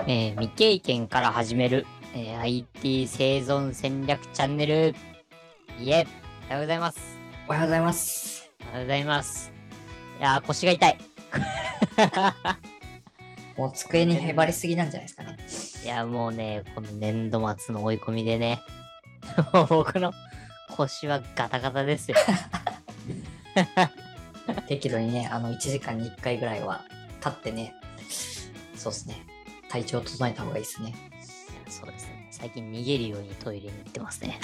えー未経験から始める、えー IT 生存戦略チャンネル。いえ、おはようございます。おはようございます。おはようございます。いやー、腰が痛い。もう机にへばりすぎなんじゃないですかね。いや、もうね、この年度末の追い込みでね、も う僕の腰はガタガタですよ。適度にね、あの、1時間に1回ぐらいは立ってね、そうですね。体調を整えた方がいいですね。そうですね。最近逃げるようにトイレに行ってますね。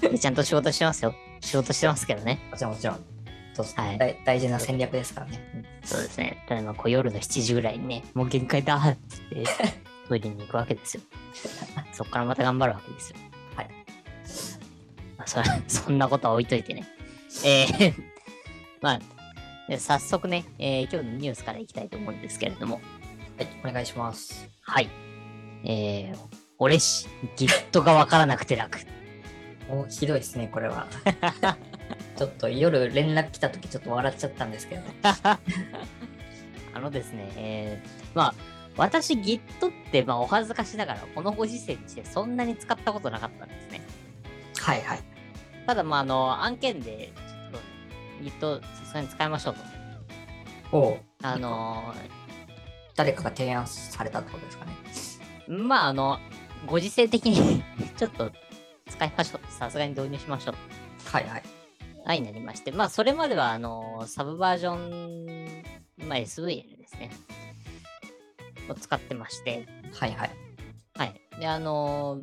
で ちゃんと仕事してますよ。仕事してますけどね。もちろんもちろん。はい大大事な戦略ですからね。うんそうですね。ただまあこう夜の7時ぐらいにね、もう限界だって トイレに行くわけですよ。そっからまた頑張るわけですよ。はい。まあ、そそんなことは置いといてね。えーまあ、で早速ね、えー今日のニュースからいきたいと思うんですけれども、はい、お願いします。はい。えー、俺し、Git がわからなくて楽。もうひどいですね、これは。ちょっと夜連絡来た時ちょっと笑っちゃったんですけど。あのですね、えーまあ、私 Git って、まあ、お恥ずかしながら、このご時世にしてそんなに使ったことなかったんですね。はいはい。ただ、まあ、あの、案件で、Git さすがに使いましょうと。おうあの誰かが提案されたってことですかね。ーまあ、あの、ご時世的に ちょっと使いましょう。さすがに導入しましょう。はいはい。はい、なりまして。まあ、それまでは、あの、サブバージョン、まあ、SVN ですね。を使ってまして、はいはい。はい。で、あの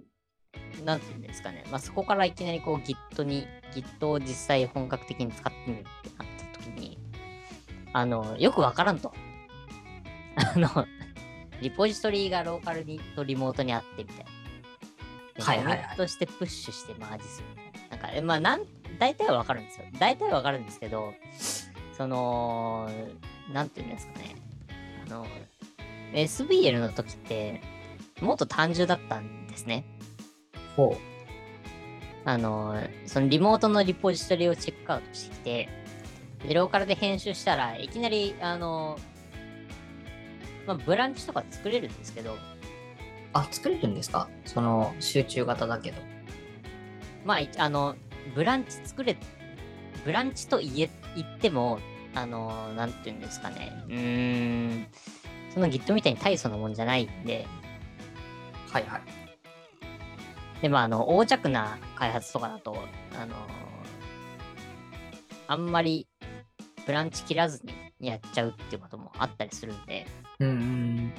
なんていうんですかね。まあ、そこからいきなりこう Git に、Git を実際本格的に使ってみるってなった時に、あの、よくわからんと。あの、リポジトリがローカルにとリモートにあってみたいな。ではいはいはいコミットしてプッシュしてマージするみたいな。なんか、えまあ、なん、大体はわかるんですよ。大体はわかるんですけど、その、なんていうんですかね。あの、SVL の時って、もっと単純だったんですね。ほあの、そのリモートのリポジトリをチェックアウトしてきて、で、ローカルで編集したらいきなり、あの、まあ、ブランチとか作れるんですけど、う。あ、作れるんですか？その集中型だけど。まあ、いあの、ブランチ作れ、ブランチと言え、言っても、あの、なんていうんですかね、うーん、その Git みたいに大層なもんじゃないんで、はいはい。で、まあ、あの、横着な開発とかだと、あのあんまりブランチ切らずにやっちゃうっていうこともあったりするんで、うんうん。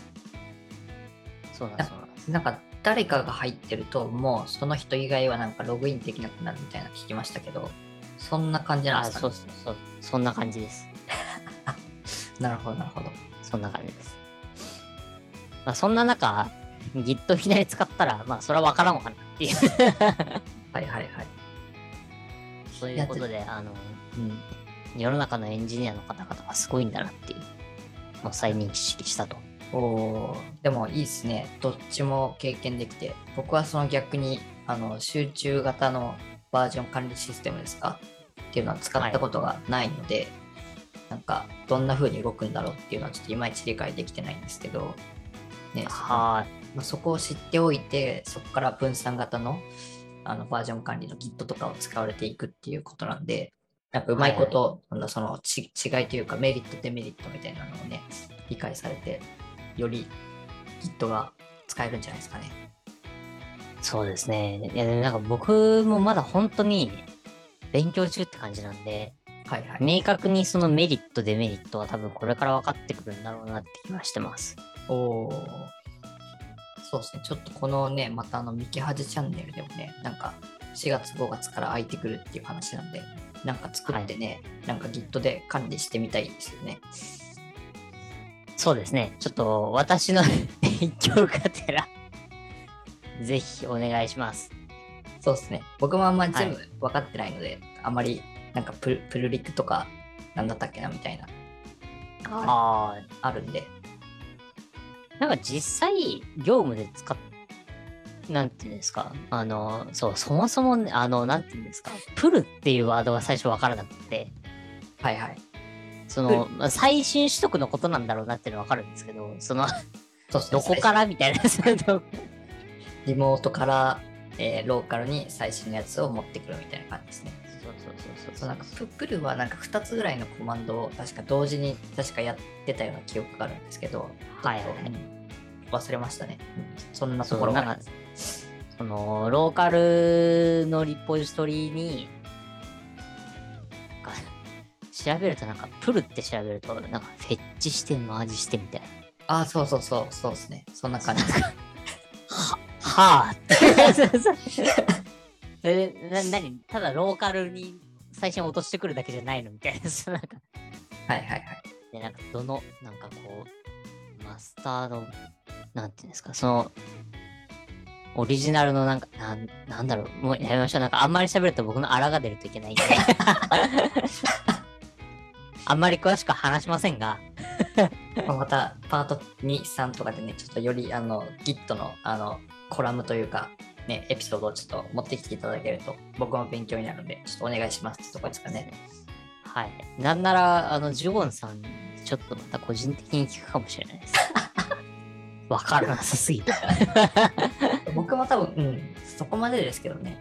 そうなんですそうなんです。なんか誰かが入ってるともうその人以外はなんかログインできなくなるみたいなの聞きましたけどそんな感じなんあ、ですか、そうね、そうそう、そんな感じです。なるほどなるほどそんな感じです。まあ、そんな中、Git いきなり使ったら、まあ、それはわからんわかなっていう、はいはいはい。そういうことで、あの、うん、世の中のエンジニアの方々はすごいんだなっていう、もう再認識したと。おーでもいいですね。どっちも経験できて。僕はその逆にあの集中型のバージョン管理システムですか？っていうのは使ったことがないので、なんかどんな風に動くんだろうっていうのはちょっといまいち理解できてないんですけど。ねはまあ、そこを知っておいて、そこから分散型のあのバージョン管理の Git とかを使われていくっていうことなんで、なんかうまいこと、あのそのち違いというかメリット、デメリットみたいなのをね、理解されて、より Git が使えるんじゃないですかね。い。そうですね。いや、なんか僕もまだ本当に勉強中って感じなんで、はいはい。明確にそのメリット、デメリットは多分これから分かってくるんだろうなって気はしてます。おーそうですね。ちょっとこのね、またあの、ミキハジチャンネルでもね、なんか4月5月から空いてくるっていう話なんで、なんか作ってね、なんか Git で管理してみたいですよね。そうですね。ちょっと私の勉強がてら、ぜひお願いします。そうですね。僕もあんまり全部は分かってないので、あんまりなんかプルリクとかなんだったっけなみたいな、ああ、あるんで。なんか実際、業務で使っ、なんていうんですか、あの、そう、そもそもね、あの、なんていうんですか、プルっていうワードが最初わからなくて、はいはい。その、まあ、最新取得のことなんだろうなっていうのはわかるんですけど、その、どこからみたいな、リモートから、えーローカルに最新のやつを持ってくるみたいな感じですね。そうそうそうそそううなんかププルはなんか2つぐらいのコマンドを確か同時に確かやってたような記憶があるんですけど、はいはいちょっとうん忘れましたね。うんそんなところがその、ローカルのリポジトリに、なんか調べるとなんか、プルって調べると、なんか、フェッチして、マージしてみたいな。ああ、そうそうそう、そうですね。そんな感じです。はぁって。え、な、なにただローカルに最初に落としてくるだけじゃないのみたいな。なんか、はいはいはい。で、なんか、どの、なんかこう、マスターの、なんていうんですか、その、オリジナルのなんか、なん、なんだろう、もうやめましょう。なんか、あんまり喋ると僕のあらが出るといけないんで。あんまり詳しく話しませんが、まあまたパート2、3とかでね、ちょっとよりあの Git のあのコラムというか、ね、エピソードをちょっと持ってきていただけると僕も勉強になるので、ちょっとお願いしますってとこですかね。はい。なんなら、あの、ジュゴンさんにちょっとまた個人的に聞くかもしれないです。わからなさすぎて。僕も多分、うん、そこまでですけどね、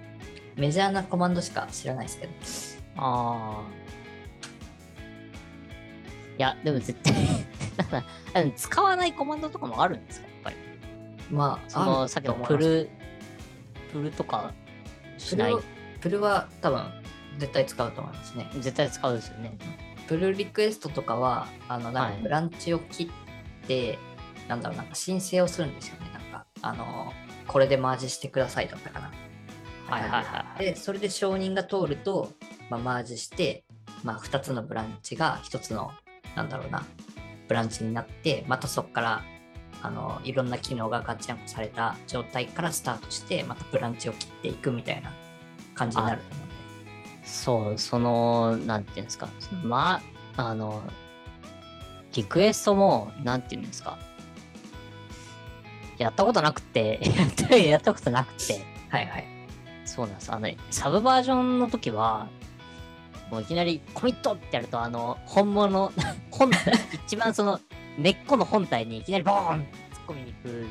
メジャーなコマンドしか知らないですけど。ああ。いや、でも絶対 使わないコマンドとかもあるんですか。まあ、その、さっきのプル、プルとかしないプル。は多分絶対使うと思いますね。絶対使うですよね。プルリクエストとかは、あの、なんはいかブランチを切って、なんだろう、なんか申請をするんですよね。なんか、あの、これでマージしてくださいだったかな。はいはいはいはい。で、それで承認が通ると、まあ、マージして、まあ、2つのブランチが1つの、なんだろうな、ブランチになって、またそこから、あの、いろんな機能がガッチャンコされた状態からスタートして、またブランチを切っていくみたいな感じになると思う。そう、その、なんていうんですか。まあ、あの、リクエストも、なんていうんですか。やったことなくて、やったことなくて、はいはい。そうなんです。あの、サブバージョンの時は、もういきなりコミットってやると、あの、本物、本体、一番その、根っこの本体にいきなりボーン突っ込みに行くっ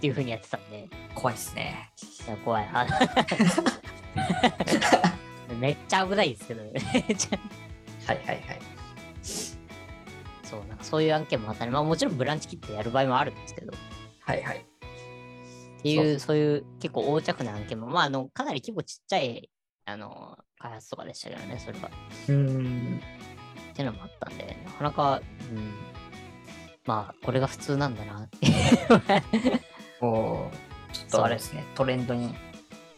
ていう風にやってたんで、怖いっすね。いや怖い。あ めっちゃ危ないですけど、めっちゃはいはいはい。そう、なんかそういう案件もあったり、まあもちろんブランチ切ってやる場合もあるんですけど、っはいはい。ていう、そういう結構横着な案件も、まああの、かなり規模ちっちゃい、あの、開発とかでしたけどね、それは。うーん。っていうのもあったんで、なかなか、うん、まあ、これが普通なんだなって。おーちょっとあれですね、トレンドに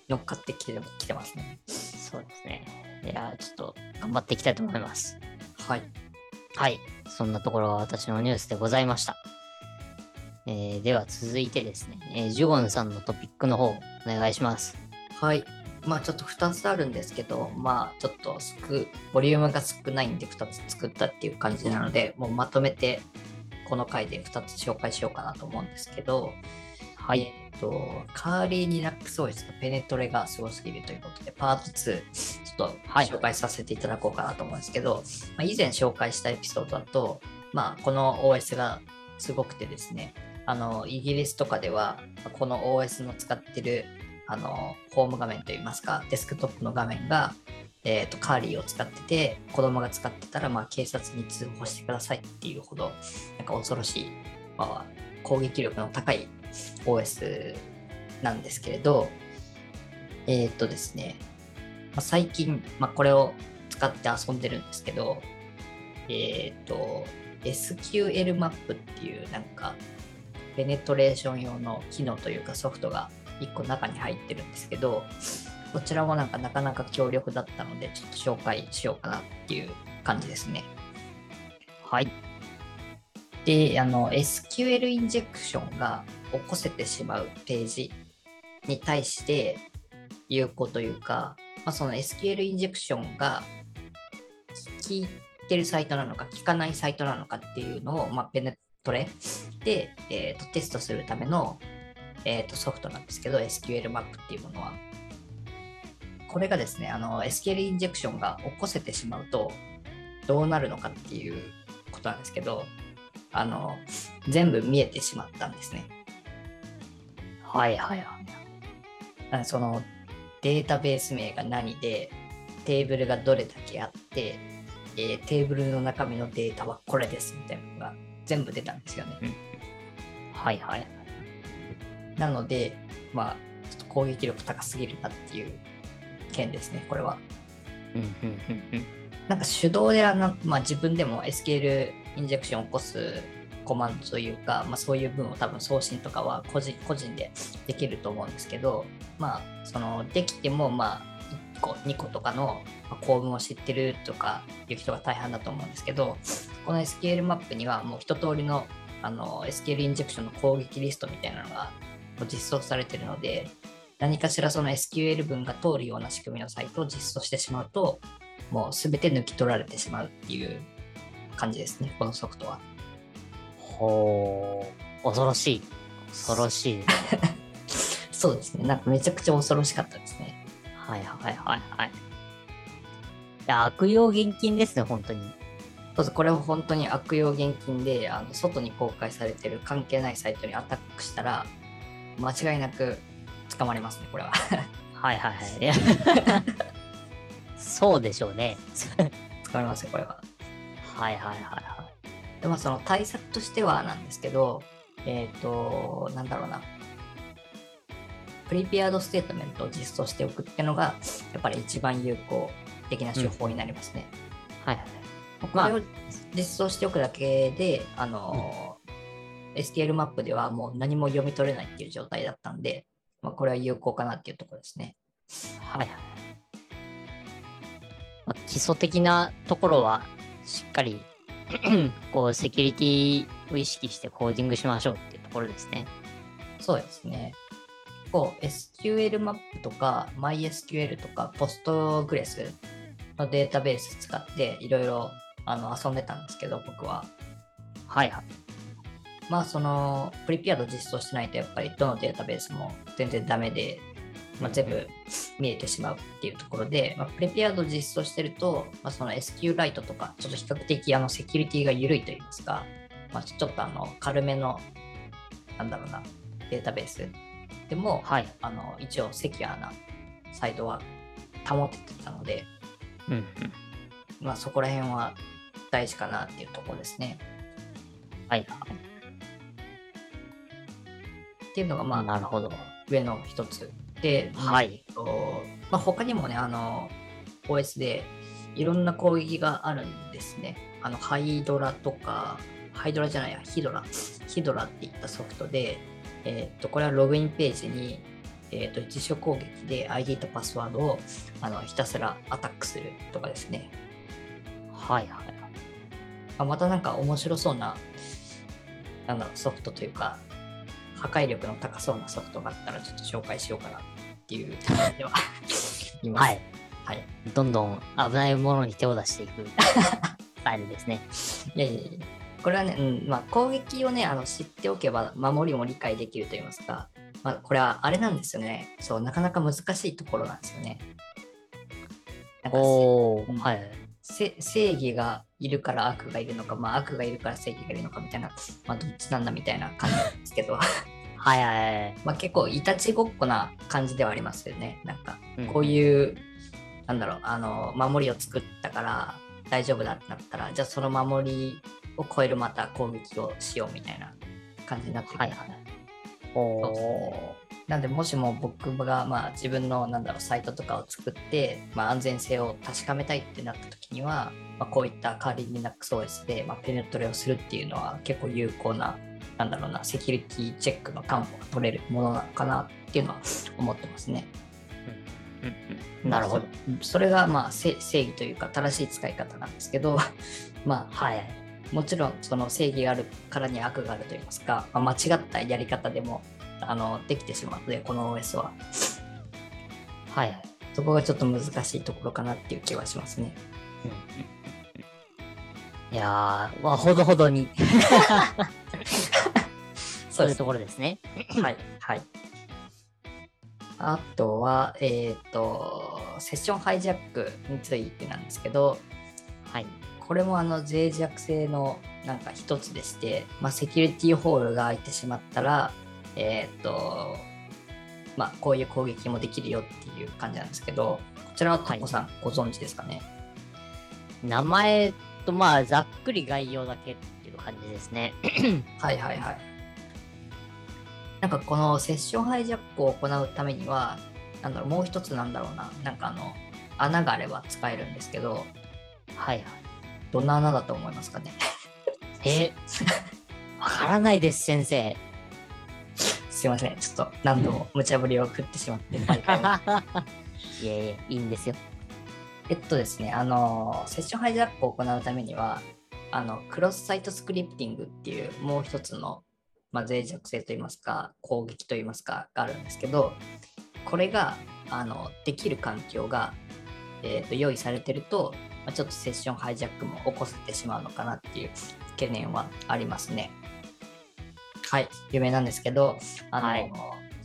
乗っかってきてきてますね。そうですね。いや、ちょっと頑張っていきたいと思います。はい。はい。そんなところが私のニュースでございました。えーでは続いてですね、えージュゴンさんのトピックの方、お願いします。はい。まあちょっと2つあるんですけど、まあちょっと少、ボリュームが少ないんで2つ作ったっていう感じなので、もうまとめてこの回で2つ紹介しようかなと思うんですけど、はい。えっと、カーリーリラックス OS のペネトレがすごすぎるということで、パート2、ちょっとはい紹介させていただこうかなと思うんですけど、まあ、以前紹介したエピソードだと、まあ、この OS がすごくてですね、あの、イギリスとかでは、この OS の使ってる、あの、ホーム画面といいますか、デスクトップの画面が、えっ、と、カーリーを使ってて、子供が使ってたら、まあ、警察に通報してくださいっていうほど、なんか恐ろしい、まあ、攻撃力の高い OS なんですけれど、えーっとですね、まあ、最近、まあ、これを使って遊んでるんですけど、えーっと、SQL マップっていうなんか、ペネトレーション用の機能というかソフトが1個中に入ってるんですけど、こちらもなんかなかなか強力だったので、ちょっと紹介しようかなっていう感じですね。はい。で、あの、SQL インジェクションが起こせてしまうページに対して有効というか、まあ、その SQL インジェクションが効いてるサイトなのか、効かないサイトなのかっていうのを、まあ、ペネトレで、えーとテストするための、えーとソフトなんですけど、SQL マップっていうものは。これがですね、あの SQL インジェクションが起こせてしまうと、どうなるのかっていうことなんですけど、あの、全部見えてしまったんですね。はいはいはい。そのデータベース名が何で、テーブルがどれだけあって、えーテーブルの中身のデータはこれですみたいなのが全部出たんですよね。はいはい。なので、まあ、ちょっと攻撃力高すぎるなっていう件ですね、これは。なんか手動であの、まあ、自分でも SQL インジェクションを起こすコマンドというか、まあ、そういう分を多分送信とかは個人個人でできると思うんですけど、まあ、そのできても、まあ、1個、2個とかのまあ構文を知ってるとかいう人が大半だと思うんですけど、この SQL マップにはもう一通りのあの SQL インジェクションの攻撃リストみたいなのが実装されているので、何かしらその SQL 文が通るような仕組みのサイトを実装してしまうと、もうすべて抜き取られてしまうっていう感じですね、このソフトは。ほう。恐ろしい。恐ろしい。そうですね、なんかめちゃくちゃ恐ろしかったですね。はいはいはいはい。いや、悪用現金ですね、本当に。そうですこれは本当に悪用現金で、あの外に公開されてる関係ないサイトにアタックしたら、間違いなく捕まりますね、これは。はいはいはい。そうでしょうね。捕まりますよ、これは。はいはいはいはでまあその対策としてはなんですけど、えっ、と、なんだろうな。プリペアードステートメントを実装しておくっていうのが、やっぱり一番有効的な手法になりますね。い。はいはい。これを実装しておくだけで、あの、SQL マップではもう何も読み取れないっていう状態だったんで、まあ、これは有効かなっていうところですね。はいはい。まあ、基礎的なところはしっかり こうセキュリティを意識してコーディングしましょうっていうところですね。そうですね。こう SQL マップとか MySQL とか Postgres のデータベース使っていろいろあの遊んでたんですけど、僕は。はいはい。まあそのプリペアード実装してないとやっぱりどのデータベースも全然ダメで、まあ、全部見えてしまうっていうところで、まあ、プレペアード実装してると、まあ、その SQLite とかちょっと比較的あのセキュリティが緩いと言いますか、まあ、ちょっとあの軽めのなんだろうなデータベースでも、はい。あの一応セキュアなサイトは保ててたので、うんうん。まあ、そこら辺は大事かなっていうところですね。はいはい。っていうのがまあなるほど。上の一つで、はい。えっとまあ、他にもね、あの、OS でいろんな攻撃があるんですね。あの、ハイドラとか、ハイドラじゃないや、ヒドラ。ヒドラっていったソフトで、えっと、これはログインページに、えっと、自主攻撃で ID とパスワードをあのひたすらアタックするとかですね。はいはい。あまたなんか面白そうな、なんだろう、ソフトというか、破壊力の高そうなソフトがあったらちょっと紹介しようかなっていう感じではいます。はい。はい。どんどん危ないものに手を出していく スタイルですね。いやいやいやこれはね、うんまあ、攻撃をねあの知っておけば守りも理解できると言いますか、まあ、これはあれなんですよねそうなかなか難しいところなんですよねなんかうんおー。はい。せ正義がいるから悪がいるのか、まあ、悪がいるから正義がいるのかみたいな、まあ、どっちなんだみたいな感じなんですけどはいはいはい。まあ結構いたちごっこな感じではありますよねなんかうんこういう、なんだろう、あの、守りを作ったから大丈夫だってなったら、じゃあその守りを超えるまた攻撃をしようみたいな感じになってくる。はいはい。おなんで、もしも僕が、まあ、自分の、なんだろう、サイトとかを作って、まあ、安全性を確かめたいってなった時には、まあ、こういったカーリー LinuxOS で、まあ、ペネトレをするっていうのは結構有効な、なんだろうな、セキュリティチェックの担保が取れるものなのかなっていうのは思ってますね。なるほど。そそれがまあせ正義というか正しい使い方なんですけど まあはい。もちろんその正義があるからに悪があるといいますか、まあ、間違ったやり方でもあのできてしまうのでこの OS ははいはい。そこがちょっと難しいところかなっていう気はしますねいやー、まあ、ほどほどに。そういうところですね。はいはいあとはえっ、とセッションハイジャックについてなんですけどはい。これもあの脆弱性のなんか一つでして、まあ、セキュリティホールが開いてしまったら、えーっと、まあ、こういう攻撃もできるよっていう感じなんですけど、こちらはタコさんご存知ですかね？名前とまあざっくり概要だけっていう感じですね。はいはいはい。なんかこのセッションハイジャックを行うためには、なんだろう、もう一つなんだろうな、なんかあの、穴があれば使えるんですけど、はいはい。どんな穴だと思いますかね？え、わからないです、先生。すいません、ちょっと何度も無茶ぶりを食ってしまって、毎回も いえいえ、いいんですよ。えっとですね、あの、セッションハイジャックを行うためには、あの、クロスサイトスクリプティングっていうもう一つの、まあ、脆弱性といいますか、攻撃といいますか、があるんですけど、これが、あの、できる環境が、えっと用意されてると、まあ、ちょっとセッションハイジャックも起こせてしまうのかなっていう懸念はありますね。はい、有名なんですけど、あの、はい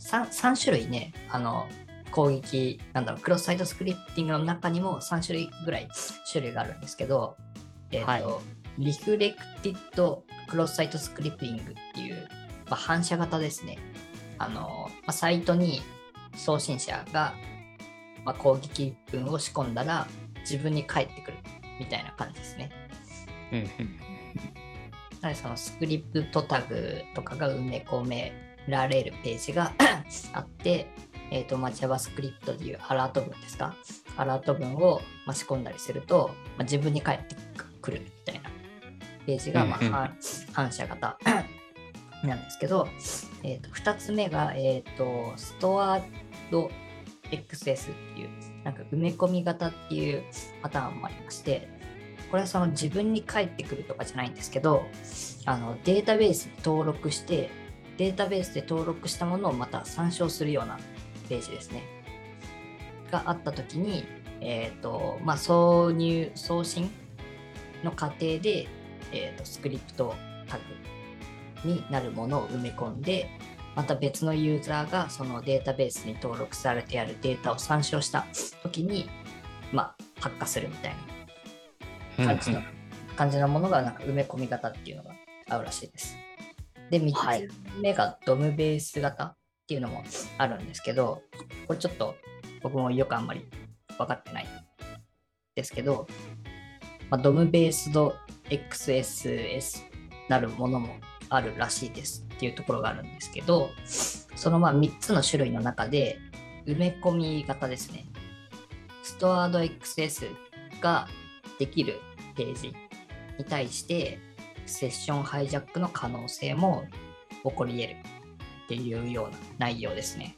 3, 3種類ね、あの、攻撃、なんだろう、クロスサイトスクリプティングの中にも3種類ぐらい種類があるんですけど、えっ、と、はいリフレクティッドクロスサイトスクリプティングっていう、まあ、反射型ですね。あの、まあ、サイトに送信者が、まあ、攻撃文を仕込んだら自分に返ってくるみたいな感じですね。なのでそのスクリプトタグとかが埋め込められるページが あって、えーとまあ、JavaScript でいうアラート文ですか？アラート文をまあ仕込んだりすると、まあ、自分に返ってくるみたいなページがまあ反射型なんですけど、えー、と2つ目が、えー、とストアド XS っていうなんか埋め込み型っていうパターンもありましてこれはその自分に返ってくるとかじゃないんですけどあのデータベースに登録してデータベースで登録したものをまた参照するようなページですね。があった時に、えーとまあ、挿入送信の過程で、えー、とスクリプトタグになるものを埋め込んでまた別のユーザーがそのデータベースに登録されてあるデータを参照した時に、まあ、発火するみたいな感じの感じのものがなんか埋め込み型っていうのがあるらしいです。で、3はいつ目がドムベース型っていうのもあるんですけど、これちょっと僕もよくあんまり分かってないですけど、まあ、ドムベースド XSS なるものもあるらしいですっていうところがあるんですけど、そのまあ3つの種類の中で埋め込み型ですね。ストアード XS ができるページに対してセッションハイジャックの可能性も起こり得るっていうような内容ですね。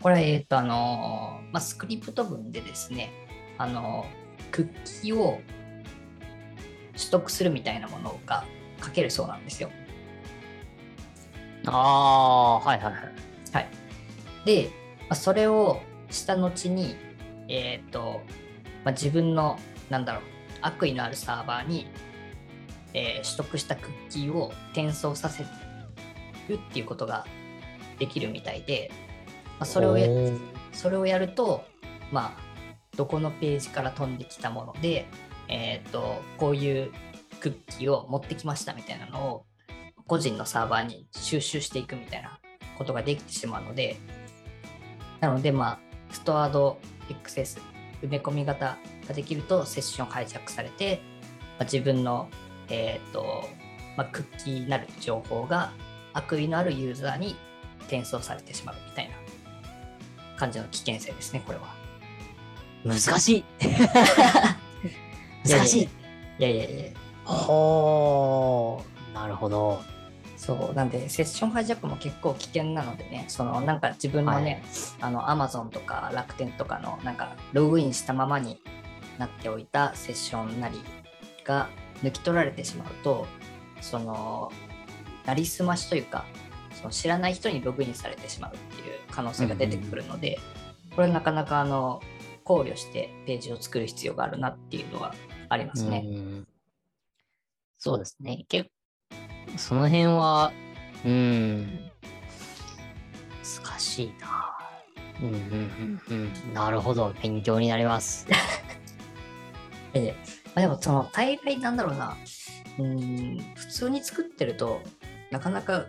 これは、えっ、と、あのま、スクリプト文でですね、あのクッキーを取得するみたいなものが書けるそうなんですよ。ああ、はいはいはい。はい。で、まあ、それをした後に、えっ、と、まあ、自分の、なんだろう、悪意のあるサーバーに、えー取得したクッキーを転送させるっていうことができるみたいで、まあ、それをやそれをやると、まあ、どこのページから飛んできたもので、えっ、と、こういうクッキーを持ってきましたみたいなのを、個人のサーバーに収集していくみたいなことができてしまうので、なので、まあ、ストアード XS、埋め込み型ができると、セッションハイジャックされて、まあ、自分の、えっ、と、まあ、クッキーになる情報が悪意のあるユーザーに転送されてしまうみたいな感じの危険性ですね、これは。難しい。難しい。いやいやいやほー。なるほど。そう、なんで、セッションハイジャックも結構危険なのでね、そのなんか自分のね、あの、アマゾンとか楽天とかの、なんか、ログインしたままになっておいたセッションなりが抜き取られてしまうと、その、なりすましというか、その知らない人にログインされてしまうっていう可能性が出てくるので、これなかなかあの考慮してページを作る必要があるなっていうのはありますね。うんそうですね。結構、その辺は、うん、難しいな。うんうんうんうん。なるほど。勉強になります。ええまあ、でもその大概なんだろうなうん普通に作ってるとなかなか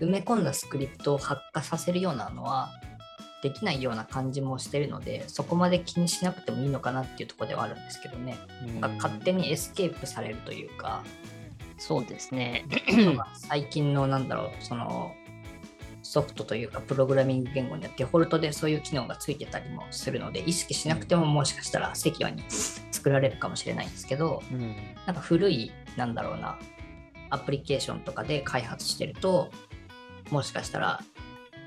埋め込んだスクリプトを発火させるようなのはできないような感じもしてるのでそこまで気にしなくてもいいのかなっていうところではあるんですけどね、なんか勝手にエスケープされるというかそうですね。最近のなんだろうそのソフトというかプログラミング言語にはデフォルトでそういう機能がついてたりもするので意識しなくてももしかしたらセキュアに作られるかもしれないんですけどうん。なんか古いなんだろうなアプリケーションとかで開発してるともしかしたら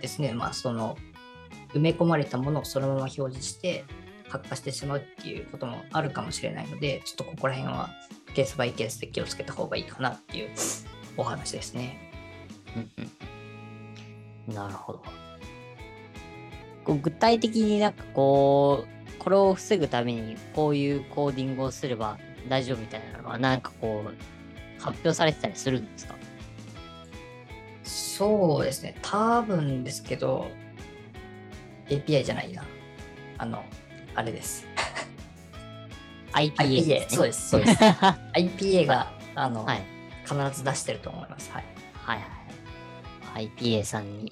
ですねまあその埋め込まれたものをそのまま表示して発火してしまうっていうこともあるかもしれないのでちょっとここら辺はケースバイケースで気をつけた方がいいかなっていうお話ですね。うんうんなるほど。こう具体的になんかこう、これを防ぐためにこういうコーディングをすれば大丈夫みたいなのはなんかこう、発表されてたりするんですか？そうですね多分ですけど API じゃないなあのあれです ?IPA です、ね。そうですそうです IPA があの、はい。必ず出してると思いますはいはいはい。IPA さんに、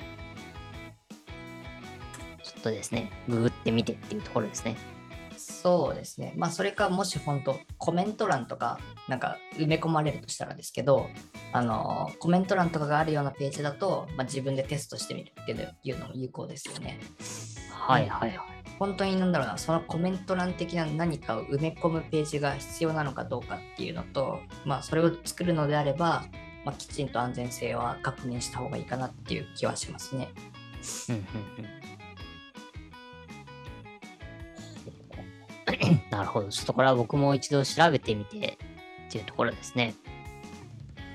ちょっとですね、ググってみてっていうところですね。そうですね。まあ、それか、もし本当、コメント欄とか、なんか埋め込まれるとしたらですけど、あの、コメント欄とかがあるようなページだと、まあ、自分でテストしてみるっていうのも有効ですよね。はいはいはい。本当になんだろうな、そのコメント欄的な何かを埋め込むページが必要なのかどうかっていうのと、まあ、それを作るのであれば、まあ、きちんと安全性は確認した方がいいかなっていう気はしますね。うんうんうん。なるほど。ちょっとこれは僕も一度調べてみてっていうところですね。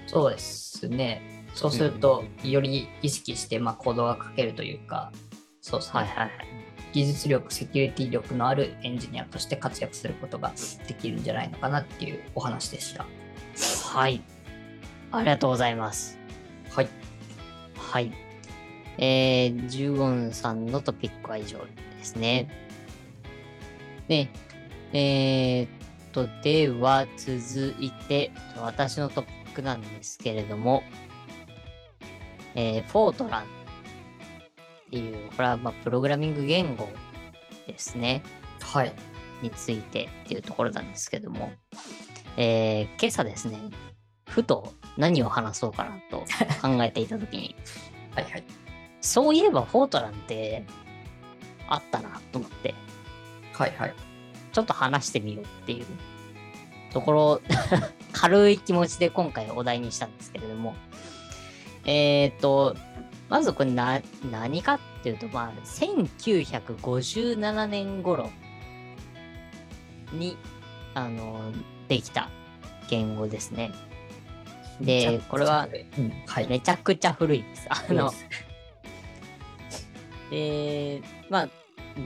そうですね。そうすると、より意識して、まあ、コードが書けるというか、そうですね。はいはいはい。技術力、セキュリティ力のあるエンジニアとして活躍することができるんじゃないのかなっていうお話でした。はい。ありがとうございます。はい。はい。えー、ジュゴンさんのトピックは以上ですね。で、えー、っと、では続いて、私のトピックなんですけれども、えー、フォートランっていう、これはまあプログラミング言語ですね。はい。についてっていうところなんですけども、えー今朝ですね、ふと何を話そうかなと 考えていたときに、はいはい。そういえばフォートランってあったなと思って、はいはい。ちょっと話してみようっていうところ、軽い気持ちで今回お題にしたんですけれども、えっ、と、まずこれな何かっていうと、まあ、1957年頃に、あの、できた言語ですね。で、これは、うん、はい。めちゃくちゃ古いです。あので、まあ、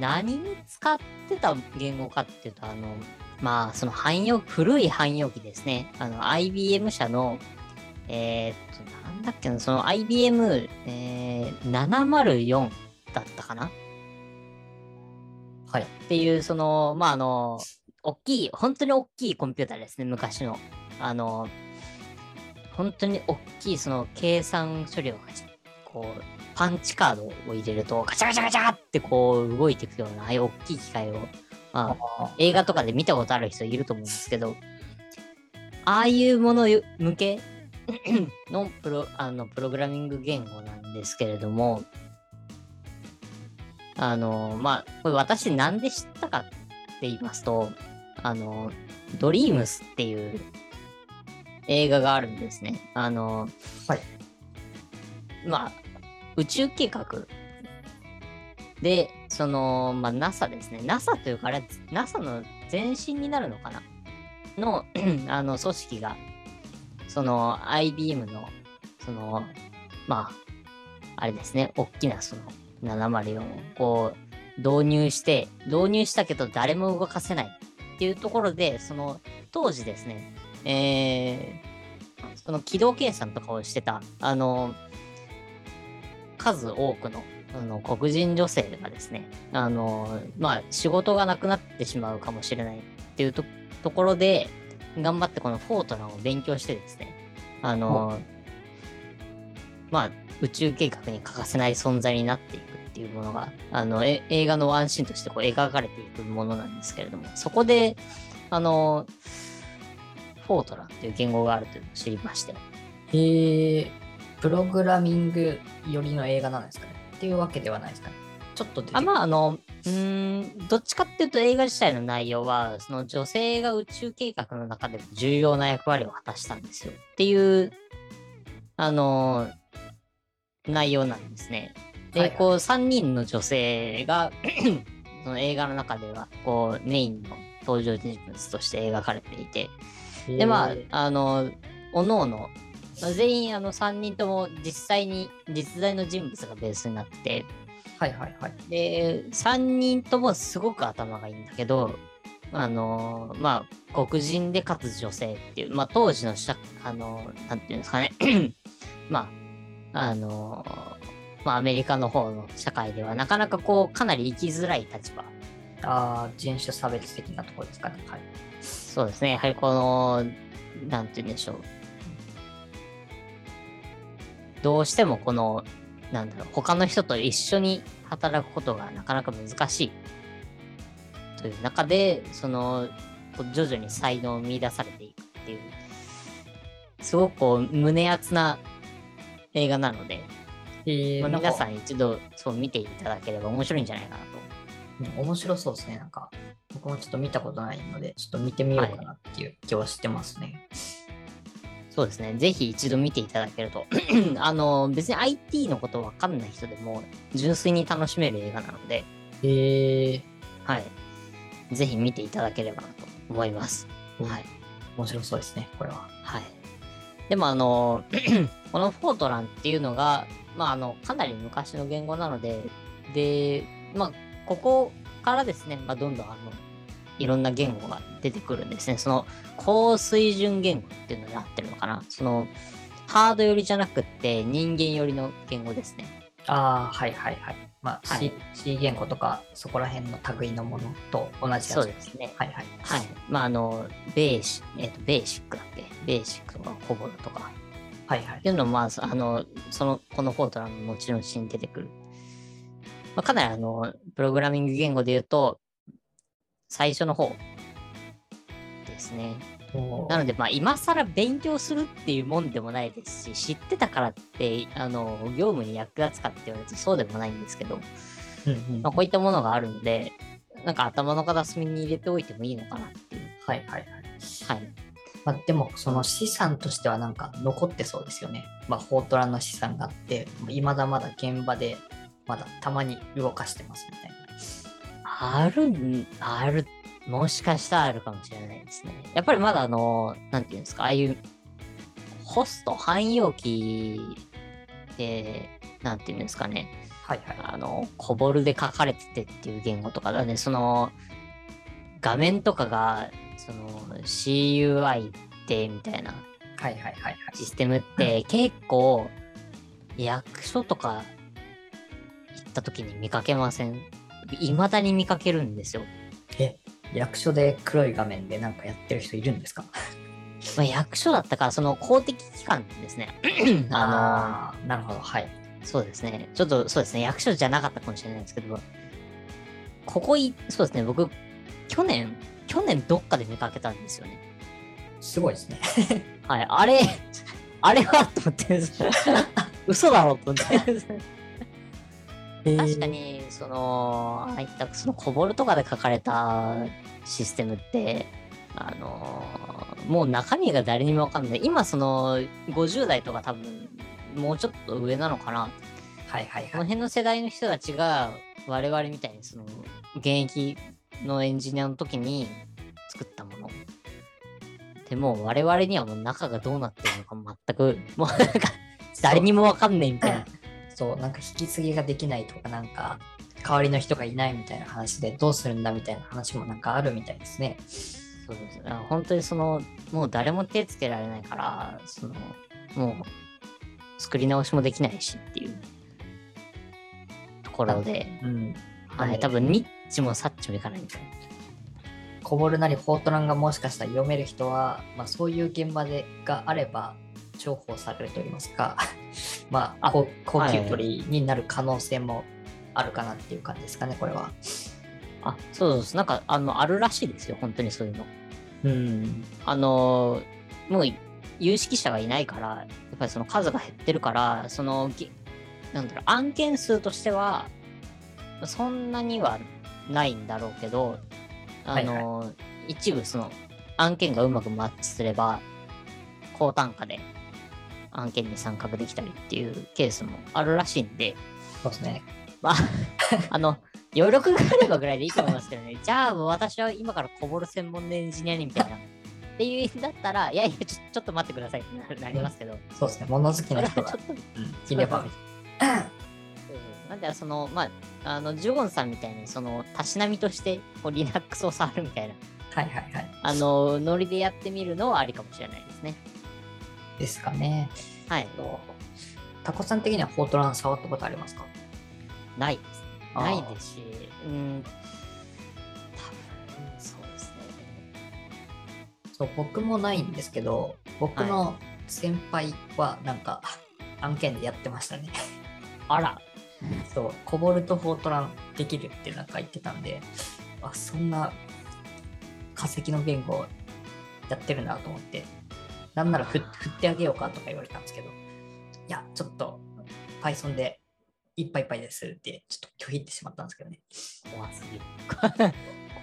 何に使ってた言語かっていうと、あの、まあ、その汎用、古い汎用機ですね。あの、IBM 社の、えーっと、なんだっけな、その IBM、えー、704だったかな？はい。っていう、その、まあ、あの、大きい、本当に大きいコンピューターですね、昔の。あの、本当に大きい、その、計算処理を、こう、パンチカードを入れると、ガチャガチャガチャってこう、動いていくような、ああいう大きい機械を、まあ、あ映画とかで見たことある人いると思うんですけど、ああいうもの向け のプロあのプログラミング言語なんですけれども、あの、まあ、これ私なんで知ったかって言いますと、あの、ドリームスっていう映画があるんですね。あの、はい。まあ、宇宙計画。で、その、まあ、NASA ですね。NASA というか、あれ、NASA の前身になるのかな？の、あの、組織が、その、IBM の、その、まあ、あれですね、大きなその、704をこう、導入して、導入したけど誰も動かせないっていうところで、その、当時ですね、えー、その軌道計算とかをしてた、あの、数多くのあの黒人女性がですね、あの、まあ、仕事がなくなってしまうかもしれないっていうとところで、頑張ってこのフォートランを勉強してですね、あの、まあ、宇宙計画に欠かせない存在になっていくっていうものが、あの、え映画のワンシーンとしてこう描かれていくものなんですけれども、そこで、あの、フォートランっていう言語があるというのを知りまして、へえ、プログラミング寄りの映画なんですかねっていうわけではないですかね。ちょっとあまあ、あの、うーん、どっちかっていうと映画自体の内容は、その女性が宇宙計画の中で重要な役割を果たしたんですよ。っていう、あの、内容なんですね。で、はいはいこう、3人の女性が、その映画の中では、こう、メインの登場人物として描かれていて、で、まへあ、あの、おのおの、まあ全員あの3人とも実際に実在の人物がベースになってはいはいはい。で、3人ともすごく頭がいいんだけど、あのーまあ、黒人でかつ女性っていう、まあ、当時の社、あのーなんていうんですかね、まあ、あのーまあ、アメリカの方の社会では、なかなかこう、かなり生きづらい立場。ああ、人種差別的なところですかね。はい。そうですね、やはりこの、なんて言うんでしょう。どうしてもこの、なんだろう、他の人と一緒に働くことがなかなか難しい。という中で、その、徐々に才能を見出されていくっていう、すごくこう、胸熱な映画なので、えまあ皆さん一度そう見ていただければ面白いんじゃないかなと。うん面白そうですね。なんか、僕もちょっと見たことないので、ちょっと見てみようかなっていう気はしてますね。そうですね。ぜひ一度見ていただけると。あの、別に IT のことわかんない人でも、純粋に楽しめる映画なので、へえはい。ぜひ見ていただければなと思います。はい。面白そうですね、これは。はい。でもあの、このフォートランっていうのが、まああの、かなり昔の言語なので、で、まあ、ここからですね、まあ、どんどんあの、いろんな言語が出てくるんですね。その、高水準言語っていうのになってるのかな。その、ハード寄りじゃなくって人間寄りの言語ですね。ああ、はいはいはい。まあ、はい C, C 言語とか、そこら辺の類のものと同じやつそうですね。はいはい。はい。まあ、あの、ベーシえっ、と、ベーシックだっけ？ベーシックとか、コボルとか、はいはいっていうのも、まあ、そあの、その、このフォートランの後々に出てくる。まあ、かなりあの、プログラミング言語で言うと、最初の方ですね。なので、まあ、今更勉強するっていうもんでもないですし、知ってたからって、あの、業務に役立つかって言われるとそうでもないんですけど、うんうんまあ、こういったものがあるので、なんか頭の片隅に入れておいてもいいのかなっていう。はいはいはい。はい。まあ、でも、その資産としてはなんか残ってそうですよね。まあ、フォートランの資産があって、いまだまだ現場で、まだたまに動かしてますみたいな。あるん、ある、もしかしたらあるかもしれないですね。やっぱりまだあの、なんていうんですか、ああいう、ホスト、汎用機で、なんていうんですかね、はいはい。あの、コボルで書かれててっていう言語とかだね、その、画面とかが、その、CUI って、みたいなはいはいはいはい。システムって結構、役所とか行った時に見かけません？未だに見かけるんですよ。え、役所で黒い画面でなんかやってる人いるんですか？まあ、役所だったから、その公的機関ですね。ああーなるほど。はい。の、そうですね。ちょっとそうですね、役所じゃなかったかもしれないですけど、ここい、そうですね、僕、去年、去年どっかで見かけたんですよね。すごいですね。はい、あれ、あれはと思って、嘘だろと思って。確か。に、その、ああいった、その、コボルとかで書かれたシステムって、あのもう中身が誰にもわかんない。今、その、50代とか多分、もうちょっと上なのかな。はいはいこのはい。辺の世代の人たちが、我々みたいに、その、現役のエンジニアの時に作ったもの。でも、我々にはもう中がどうなってるのか全く、もうなんか、誰にもわかんないみたいな。そう、なんか引き継ぎができないとか、なんか、代わりの人がいないみたいな話で、どうするんだみたいな話もなんかあるみたいですね。そうですあ本当にその、もう誰も手つけられないから、その、もう、作り直しもできないしっていうところで、うん。はい、多分ニッチもサッチもいかないみたいな。こぼるなりフォートランがもしかしたら読める人は、まあ、そういう現場でがあれば重宝されると言いますかまああ高高級鳥になる可能性もあるかなっていう感じですかねこれは。あ、そうそうそう。なんか、あの、あるらしいですよ。本当にそういうの。うんあのーもう有識者がいないから、やっぱりその数が減ってるから、その、ぎなんだろう、案件数としては、そんなにはないんだろうけど、あのー一部その案件がうまくマッチすれば、高単価で案件に参画できたりっていうケースもあるらしいんで、そうですね。まあ、あの、余力があればぐらいでいいと思いますけどね。じゃあ、もう私は今からこぼる専門のエンジニアにみたいな。っていう意味だったら、いやいや、ちょちょっと待ってくださいってななりますけど。そうですね。物好きな人が ちょっと、うんいれば。なんで、その、まあ、あの、ジュゴンさんみたいに、その、たしなみとして、こう、Linux を触るみたいな、はいはいはい。あの、ノリでやってみるのはありかもしれないですね。ですかね。はい。タコさん的にはフォートラン触ったことありますか？ないです。ないですし、うん、多分、そうですね。そう僕もないんですけど僕の先輩はなんか案件でやってましたね。あら、そうコボルトフォートランできるってなんか言ってたんであそんな化石の言語やってるなと思ってなんなら振振ってあげようかとか言われたんですけどいやちょっと Python でいっぱいいっぱいですってちょっと拒否ってしまったんですけどね怖すぎる。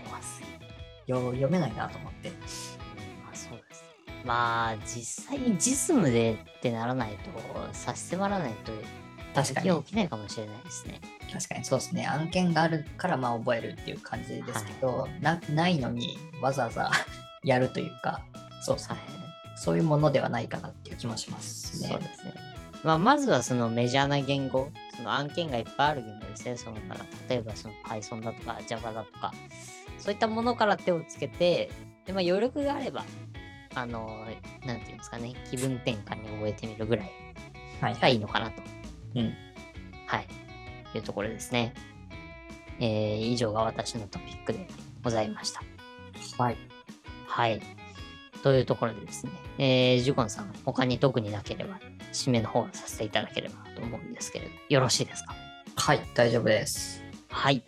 怖すぎる。よ読めないなと思ってまあそうです。まあ実際に実務でってならないと、差し迫らないと、確かに起きないかもしれないですね。確かにそうですね案件があるからまあ覚えるっていう感じですけど、なないのにわざわざ やるというかそうですねはい。そういうものではないかなっていう気もしますねそうですね。まあ、まずはそのメジャーな言語、その案件がいっぱいある言語ですね。そのだから例えばその Python だとか Java だとか、そういったものから手をつけて、でまあ、余力があれば、あの、なんていうんですかね、気分転換に覚えてみるぐらいはいがいいのかなと。うんはい。いうところですね。えー、以上が私のトピックでございました。はいはい。というところでですね、えー、ジュゴンさん、他に特になければ、締めの方をさせていただければと思うんですけれど、よろしいですか？はい大丈夫ですはい。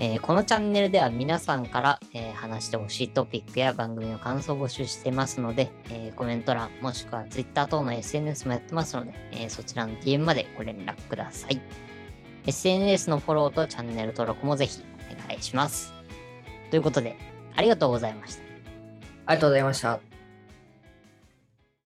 えーこのチャンネルでは皆さんから、えー話してほしいトピックや番組の感想を募集していますので、えーコメント欄もしくは Twitter 等の SNS もやってますので、えーそちらの DM までご連絡ください。SNS のフォローとチャンネル登録もぜひお願いします。ということで、ありがとうございました。ありがとうございました。